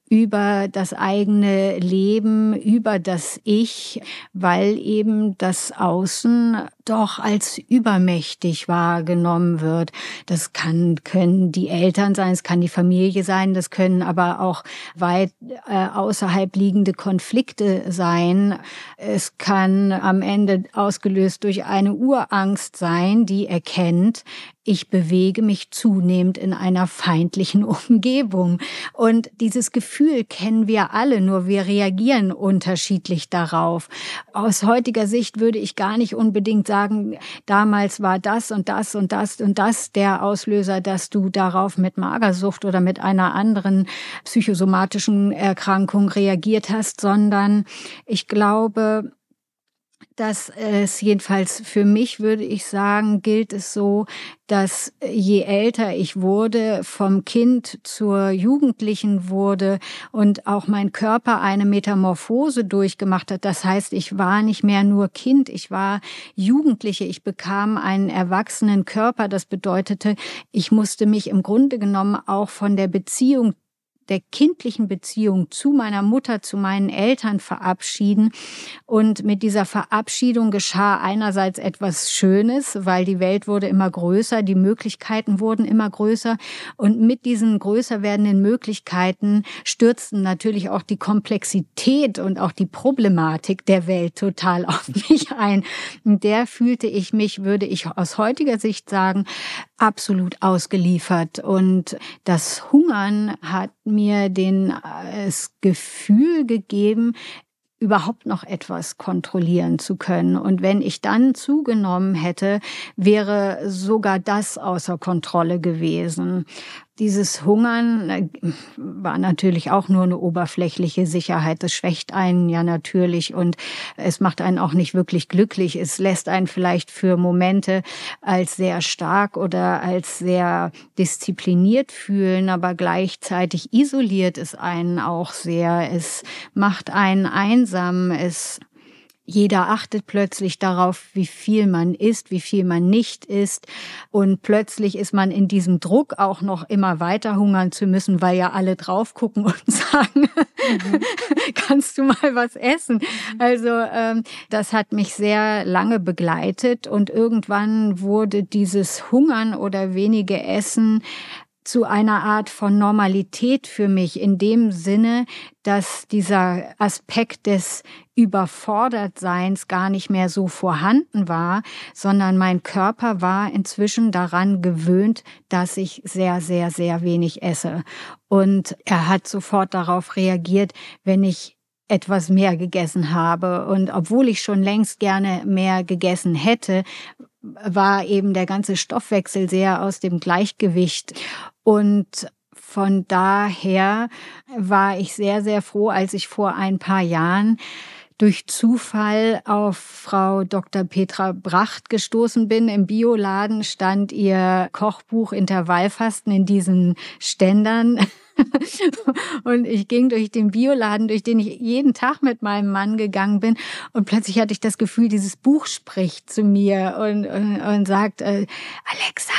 über das eigene Leben, über das Ich, weil eben das Außen doch als übermächtig wahrgenommen wird. Das kann, können die Eltern sein, es kann die Familie sein, das können aber auch weit äh, außerhalb liegende Konflikte sein. Es kann am Ende ausgelöst durch eine Urangst sein, die erkennt, ich bewege mich zunehmend in einer feindlichen Umgebung. Und dieses Gefühl kennen wir alle, nur wir reagieren unterschiedlich darauf. Aus heutiger Sicht würde ich gar nicht unbedingt sagen, damals war das und das und das und das der Auslöser, dass du darauf mit Magersucht oder mit einer anderen psychosomatischen Erkrankung reagiert hast, sondern ich glaube, dass es jedenfalls für mich, würde ich sagen, gilt es so, dass je älter ich wurde, vom Kind zur Jugendlichen wurde und auch mein Körper eine Metamorphose durchgemacht hat. Das heißt, ich war nicht mehr nur Kind, ich war Jugendliche, ich bekam einen erwachsenen Körper. Das bedeutete, ich musste mich im Grunde genommen auch von der Beziehung der kindlichen Beziehung zu meiner Mutter, zu meinen Eltern verabschieden. Und mit dieser Verabschiedung geschah einerseits etwas Schönes, weil die Welt wurde immer größer, die Möglichkeiten wurden immer größer. Und mit diesen größer werdenden Möglichkeiten stürzten natürlich auch die Komplexität und auch die Problematik der Welt total auf mich ein. Und der fühlte ich mich, würde ich aus heutiger Sicht sagen, absolut ausgeliefert. Und das Hungern hat mir den, äh, das Gefühl gegeben, überhaupt noch etwas kontrollieren zu können. Und wenn ich dann zugenommen hätte, wäre sogar das außer Kontrolle gewesen. Dieses Hungern äh, war natürlich auch nur eine oberflächliche Sicherheit. Das schwächt einen ja natürlich und es macht einen auch nicht wirklich glücklich. Es lässt einen vielleicht für Momente als sehr stark oder als sehr diszipliniert fühlen, aber gleichzeitig isoliert es einen auch sehr. Es macht einen einsam. Es jeder achtet plötzlich darauf, wie viel man isst, wie viel man nicht isst. Und plötzlich ist man in diesem Druck auch noch immer weiter hungern zu müssen, weil ja alle drauf gucken und sagen, mhm. kannst du mal was essen? Also ähm, das hat mich sehr lange begleitet und irgendwann wurde dieses Hungern oder wenige Essen zu einer Art von Normalität für mich in dem Sinne, dass dieser Aspekt des Überfordertseins gar nicht mehr so vorhanden war, sondern mein Körper war inzwischen daran gewöhnt, dass ich sehr, sehr, sehr wenig esse. Und er hat sofort darauf reagiert, wenn ich etwas mehr gegessen habe. Und obwohl ich schon längst gerne mehr gegessen hätte, war eben der ganze Stoffwechsel sehr aus dem Gleichgewicht. Und von daher war ich sehr, sehr froh, als ich vor ein paar Jahren durch Zufall auf Frau Dr. Petra Bracht gestoßen bin. Im Bioladen stand ihr Kochbuch Intervallfasten in diesen Ständern. und ich ging durch den Bioladen, durch den ich jeden Tag mit meinem Mann gegangen bin. Und plötzlich hatte ich das Gefühl, dieses Buch spricht zu mir und, und, und sagt, äh, Alexa,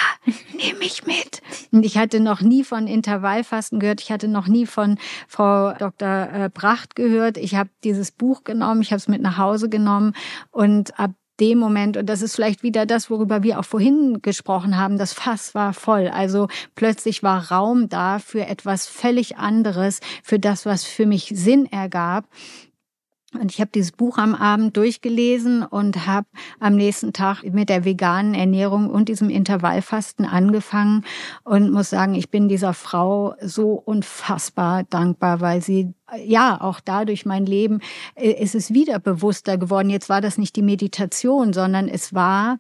nimm mich mit. Und ich hatte noch nie von Intervallfasten gehört. Ich hatte noch nie von Frau Dr. Äh, Bracht gehört. Ich habe dieses Buch genommen, ich habe es mit nach Hause genommen und ab dem Moment, und das ist vielleicht wieder das, worüber wir auch vorhin gesprochen haben, das Fass war voll. Also plötzlich war Raum da für etwas völlig anderes, für das, was für mich Sinn ergab. Und ich habe dieses Buch am Abend durchgelesen und habe am nächsten Tag mit der veganen Ernährung und diesem Intervallfasten angefangen und muss sagen, ich bin dieser Frau so unfassbar dankbar, weil sie ja, auch dadurch mein Leben äh, ist es wieder bewusster geworden. Jetzt war das nicht die Meditation, sondern es war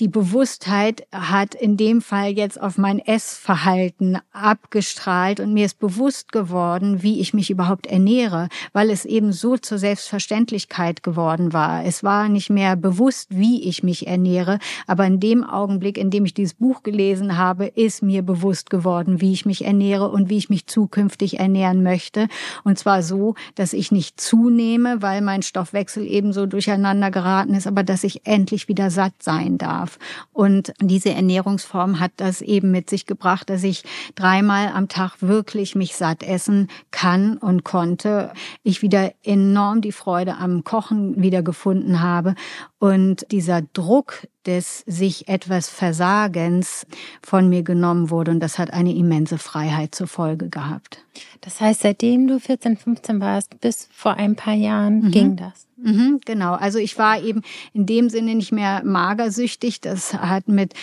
die Bewusstheit hat in dem Fall jetzt auf mein Essverhalten abgestrahlt und mir ist bewusst geworden, wie ich mich überhaupt ernähre, weil es eben so zur Selbstverständlichkeit geworden war. Es war nicht mehr bewusst, wie ich mich ernähre, aber in dem Augenblick, in dem ich dieses Buch gelesen habe, ist mir bewusst geworden, wie ich mich ernähre und wie ich mich zukünftig ernähren möchte. Und zwar so, dass ich nicht zunehme, weil mein Stoffwechsel eben so durcheinander geraten ist, aber dass ich endlich wieder satt sein darf darf. Und diese Ernährungsform hat das eben mit sich gebracht, dass ich dreimal am Tag wirklich mich satt essen kann und konnte. Ich wieder enorm die Freude am Kochen wieder gefunden habe und dieser Druck des sich etwas Versagens von mir genommen wurde und das hat eine immense Freiheit zur Folge gehabt. Das heißt, seitdem du 14, 15 warst, bis vor ein paar Jahren mhm. ging das? Mhm, genau. Also ich war eben in dem Sinne nicht mehr magersüchtig. Das hat mit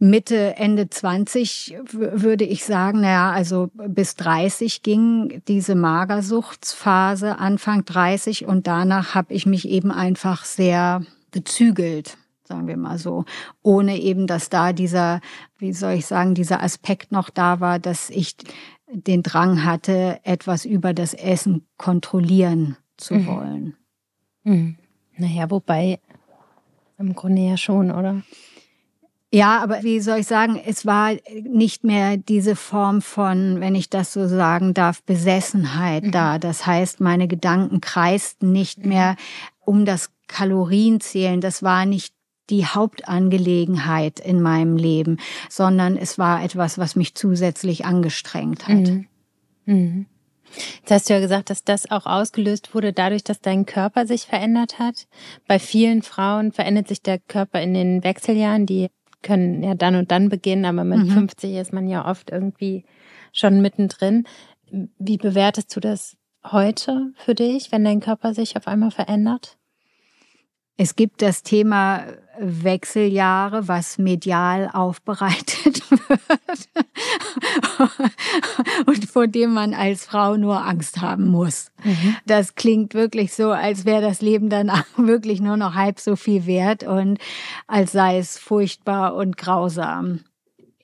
Mitte, Ende 20 würde ich sagen, naja, also bis 30 ging diese Magersuchtsphase, Anfang 30 und danach habe ich mich eben einfach sehr gezügelt, sagen wir mal so, ohne eben, dass da dieser, wie soll ich sagen, dieser Aspekt noch da war, dass ich den Drang hatte, etwas über das Essen kontrollieren zu mhm. wollen. Mhm. Naja, wobei im Grunde ja schon, oder? Ja, aber wie soll ich sagen, es war nicht mehr diese Form von, wenn ich das so sagen darf, Besessenheit mhm. da. Das heißt, meine Gedanken kreisten nicht mhm. mehr um das Kalorienzählen. Das war nicht die Hauptangelegenheit in meinem Leben, sondern es war etwas, was mich zusätzlich angestrengt hat. Mhm. Mhm. Jetzt hast du ja gesagt, dass das auch ausgelöst wurde dadurch, dass dein Körper sich verändert hat. Bei vielen Frauen verändert sich der Körper in den Wechseljahren. Die können ja dann und dann beginnen, aber mit mhm. 50 ist man ja oft irgendwie schon mittendrin. Wie bewertest du das heute für dich, wenn dein Körper sich auf einmal verändert? Es gibt das Thema Wechseljahre, was medial aufbereitet wird und vor dem man als Frau nur Angst haben muss. Mhm. Das klingt wirklich so, als wäre das Leben dann wirklich nur noch halb so viel wert und als sei es furchtbar und grausam.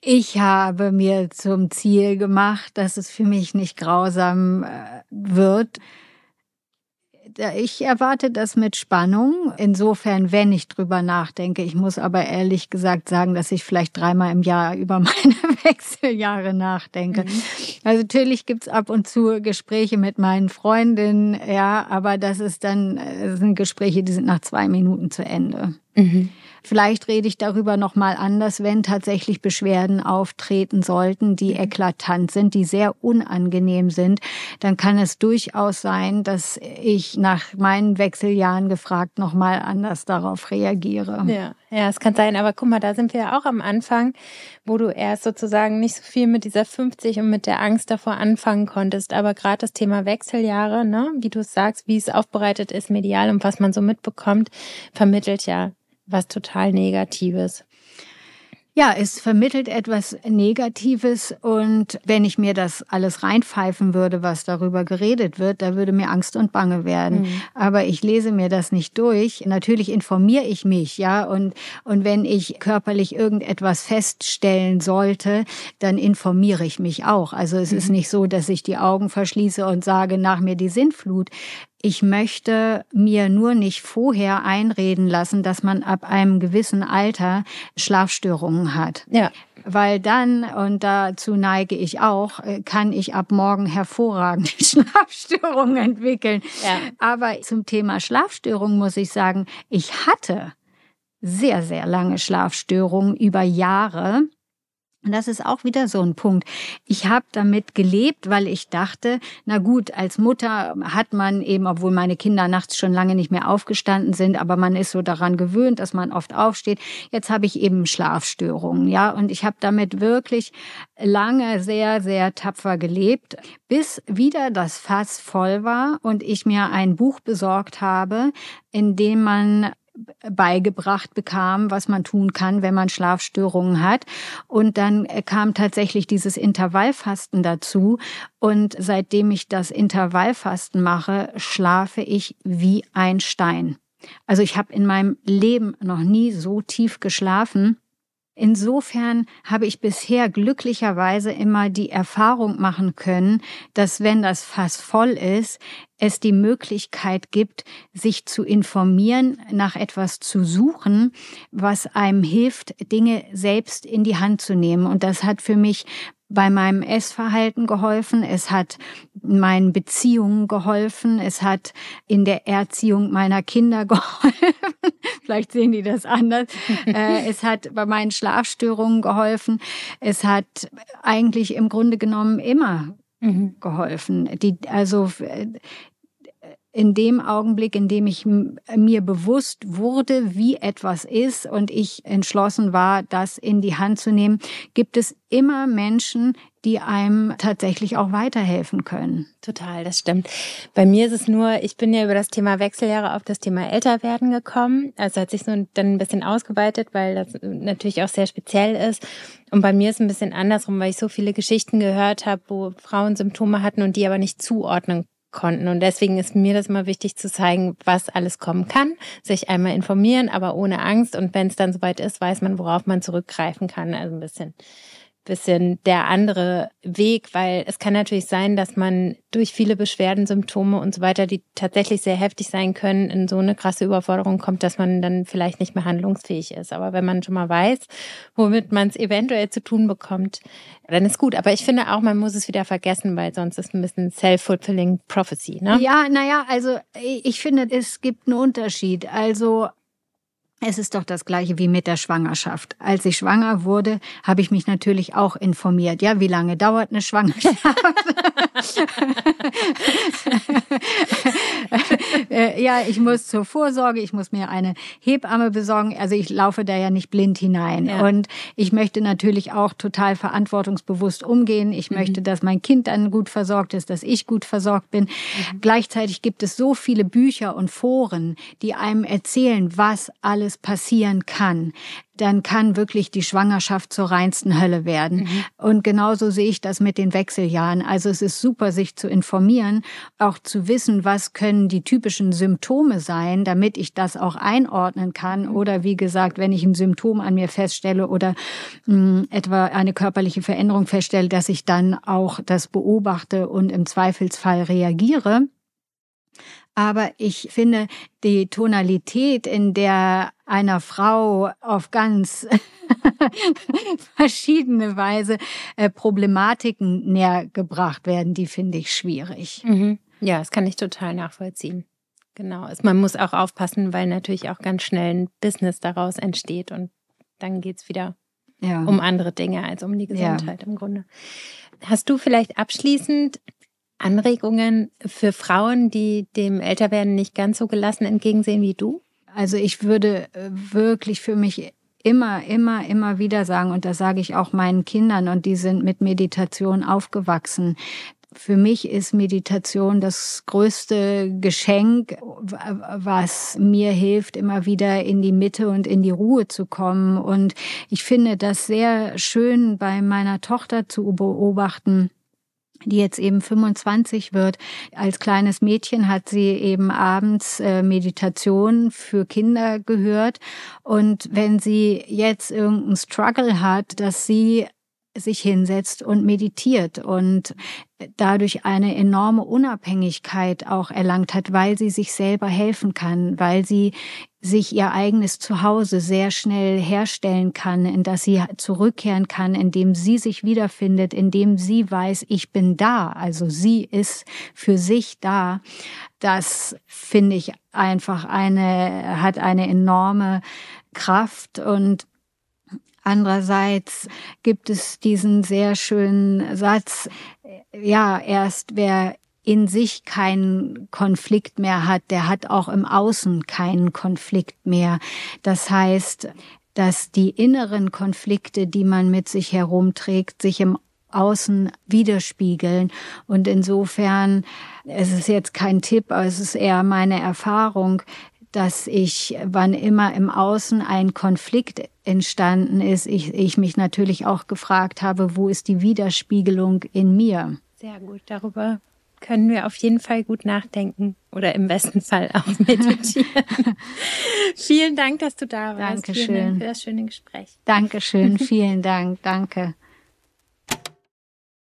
Ich habe mir zum Ziel gemacht, dass es für mich nicht grausam äh, wird ich erwarte das mit Spannung. Insofern, wenn ich drüber nachdenke. Ich muss aber ehrlich gesagt sagen, dass ich vielleicht dreimal im Jahr über meine Wechseljahre nachdenke. Mhm. Also natürlich gibt's ab und zu Gespräche mit meinen Freundinnen, ja, aber das ist dann, das äh, sind Gespräche, die sind nach zwei Minuten zu Ende. Mhm. Vielleicht rede ich darüber noch mal anders, wenn tatsächlich Beschwerden auftreten sollten, die mhm. eklatant sind, die sehr unangenehm sind. Dann kann es durchaus sein, dass ich nach meinen Wechseljahren gefragt noch mal anders darauf reagiere. Ja, ja, es kann sein. Aber guck mal, da sind wir ja auch am Anfang, wo du erst sozusagen nicht so viel mit dieser 50 und mit der Angst davor anfangen konntest. Aber gerade das Thema Wechseljahre, ne, wie du es sagst, wie es aufbereitet ist medial und was man so mitbekommt, vermittelt ja was total Negatives. Ja, es vermittelt etwas Negatives und wenn ich mir das alles reinpfeifen würde, was darüber geredet wird, da würde mir Angst und Bange werden. Mhm. Aber ich lese mir das nicht durch. Natürlich informiere ich mich, ja, und, und wenn ich körperlich irgendetwas feststellen sollte, dann informiere ich mich auch. Also es mhm. ist nicht so, dass ich die Augen verschließe und sage, nach mir die Sintflut ich möchte mir nur nicht vorher einreden lassen, dass man ab einem gewissen Alter Schlafstörungen hat. Ja. Weil dann, und dazu neige ich auch, kann ich ab morgen hervorragende Schlafstörungen entwickeln. Ja. Aber zum Thema Schlafstörungen muss ich sagen, ich hatte sehr, sehr lange Schlafstörungen über Jahre. Und das ist auch wieder so ein Punkt. Ich habe damit gelebt, weil ich dachte, na gut, als Mutter hat man eben, obwohl meine Kinder nachts schon lange nicht mehr aufgestanden sind, aber man ist so daran gewöhnt, dass man oft aufsteht. Jetzt habe ich eben Schlafstörungen, ja, und ich habe damit wirklich lange sehr, sehr tapfer gelebt, bis wieder das Fass voll war und ich mir ein Buch besorgt habe, in dem man beigebracht bekam, was man tun kann, wenn man Schlafstörungen hat. Und dann kam tatsächlich dieses Intervallfasten dazu. Und seitdem ich das Intervallfasten mache, schlafe ich wie ein Stein. Also ich habe in meinem Leben noch nie so tief geschlafen. Insofern habe ich bisher glücklicherweise immer die Erfahrung machen können, dass wenn das Fass voll ist, es die Möglichkeit gibt, sich zu informieren, nach etwas zu suchen, was einem hilft, Dinge selbst in die Hand zu nehmen. Und das hat für mich bei meinem Essverhalten geholfen, es hat meinen Beziehungen geholfen, es hat in der Erziehung meiner Kinder geholfen. Vielleicht sehen die das anders. Äh, es hat bei meinen Schlafstörungen geholfen. Es hat eigentlich im Grunde genommen immer mhm. geholfen. Die, also äh, in dem Augenblick, in dem ich mir bewusst wurde, wie etwas ist und ich entschlossen war, das in die Hand zu nehmen, gibt es immer Menschen, die einem tatsächlich auch weiterhelfen können. Total, das stimmt. Bei mir ist es nur, ich bin ja über das Thema Wechseljahre auf das Thema Älterwerden gekommen. Also hat sich so dann ein bisschen ausgeweitet, weil das natürlich auch sehr speziell ist. Und bei mir ist es ein bisschen andersrum, weil ich so viele Geschichten gehört habe, wo Frauen Symptome hatten und die aber nicht zuordnen konnten. Und deswegen ist mir das mal wichtig zu zeigen, was alles kommen kann, sich einmal informieren, aber ohne Angst. Und wenn es dann soweit ist, weiß man, worauf man zurückgreifen kann. Also ein bisschen bisschen der andere Weg, weil es kann natürlich sein, dass man durch viele Beschwerden, Symptome und so weiter, die tatsächlich sehr heftig sein können, in so eine krasse Überforderung kommt, dass man dann vielleicht nicht mehr handlungsfähig ist. Aber wenn man schon mal weiß, womit man es eventuell zu tun bekommt, dann ist gut. Aber ich finde auch, man muss es wieder vergessen, weil sonst ist ein bisschen self-fulfilling prophecy, ne? Ja, naja, also ich finde, es gibt einen Unterschied. Also es ist doch das gleiche wie mit der Schwangerschaft. Als ich schwanger wurde, habe ich mich natürlich auch informiert. Ja, wie lange dauert eine Schwangerschaft? Äh, ja, ich muss zur Vorsorge, ich muss mir eine Hebamme besorgen. Also ich laufe da ja nicht blind hinein. Ja. Und ich möchte natürlich auch total verantwortungsbewusst umgehen. Ich mhm. möchte, dass mein Kind dann gut versorgt ist, dass ich gut versorgt bin. Mhm. Gleichzeitig gibt es so viele Bücher und Foren, die einem erzählen, was alles passieren kann dann kann wirklich die Schwangerschaft zur reinsten Hölle werden. Mhm. Und genauso sehe ich das mit den Wechseljahren. Also es ist super, sich zu informieren, auch zu wissen, was können die typischen Symptome sein, damit ich das auch einordnen kann. Mhm. Oder wie gesagt, wenn ich ein Symptom an mir feststelle oder mh, hm, etwa eine körperliche Veränderung feststelle, dass ich dann auch das beobachte und im Zweifelsfall reagiere. Aber ich finde, die Tonalität, in der einer Frau auf ganz verschiedene Weise äh, Problematiken näher gebracht werden, die finde ich schwierig. Mhm. Ja, das kann ich total nachvollziehen. Genau. Man muss auch aufpassen, weil natürlich auch ganz schnell ein Business daraus entsteht und dann geht's wieder ja. um andere Dinge als um die Gesundheit ja. im Grunde. Hast du vielleicht abschließend Anregungen für Frauen, die dem Älterwerden nicht ganz so gelassen entgegensehen wie du? Also ich würde äh, wirklich für mich immer, immer, immer wieder sagen, und das sage ich auch meinen Kindern, und die sind mit Meditation aufgewachsen. Für mich ist Meditation das größte Geschenk, was mir hilft, immer wieder in die Mitte und in die Ruhe zu kommen. Und ich finde das sehr schön bei meiner Tochter zu beobachten die jetzt eben 25 wird. Als kleines Mädchen hat sie eben abends äh, Meditation für Kinder gehört. Und wenn sie jetzt irgendeinen Struggle hat, dass sie sich hinsetzt und meditiert und dadurch eine enorme Unabhängigkeit auch erlangt hat, weil sie sich selber helfen kann, weil sie sich ihr eigenes Zuhause sehr schnell herstellen kann, in das sie zurückkehren kann, indem sie sich wiederfindet, indem sie weiß, ich bin da, also sie ist für sich da. Das finde ich einfach eine, hat eine enorme Kraft und Andererseits gibt es diesen sehr schönen Satz, ja, erst wer in sich keinen Konflikt mehr hat, der hat auch im Außen keinen Konflikt mehr. Das heißt, dass die inneren Konflikte, die man mit sich herumträgt, sich im Außen widerspiegeln. Und insofern, es ist jetzt kein Tipp, aber es ist eher meine Erfahrung, dass ich, wann immer im Außen ein Konflikt entstanden ist, ich, ich mich natürlich auch gefragt habe, wo ist die Widerspiegelung in mir? Sehr gut, darüber können wir auf jeden Fall gut nachdenken oder im besten Fall auch meditieren. vielen Dank, dass du da warst. Dankeschön. Vielen Dank für das schöne Gespräch. Dankeschön, vielen Dank, danke.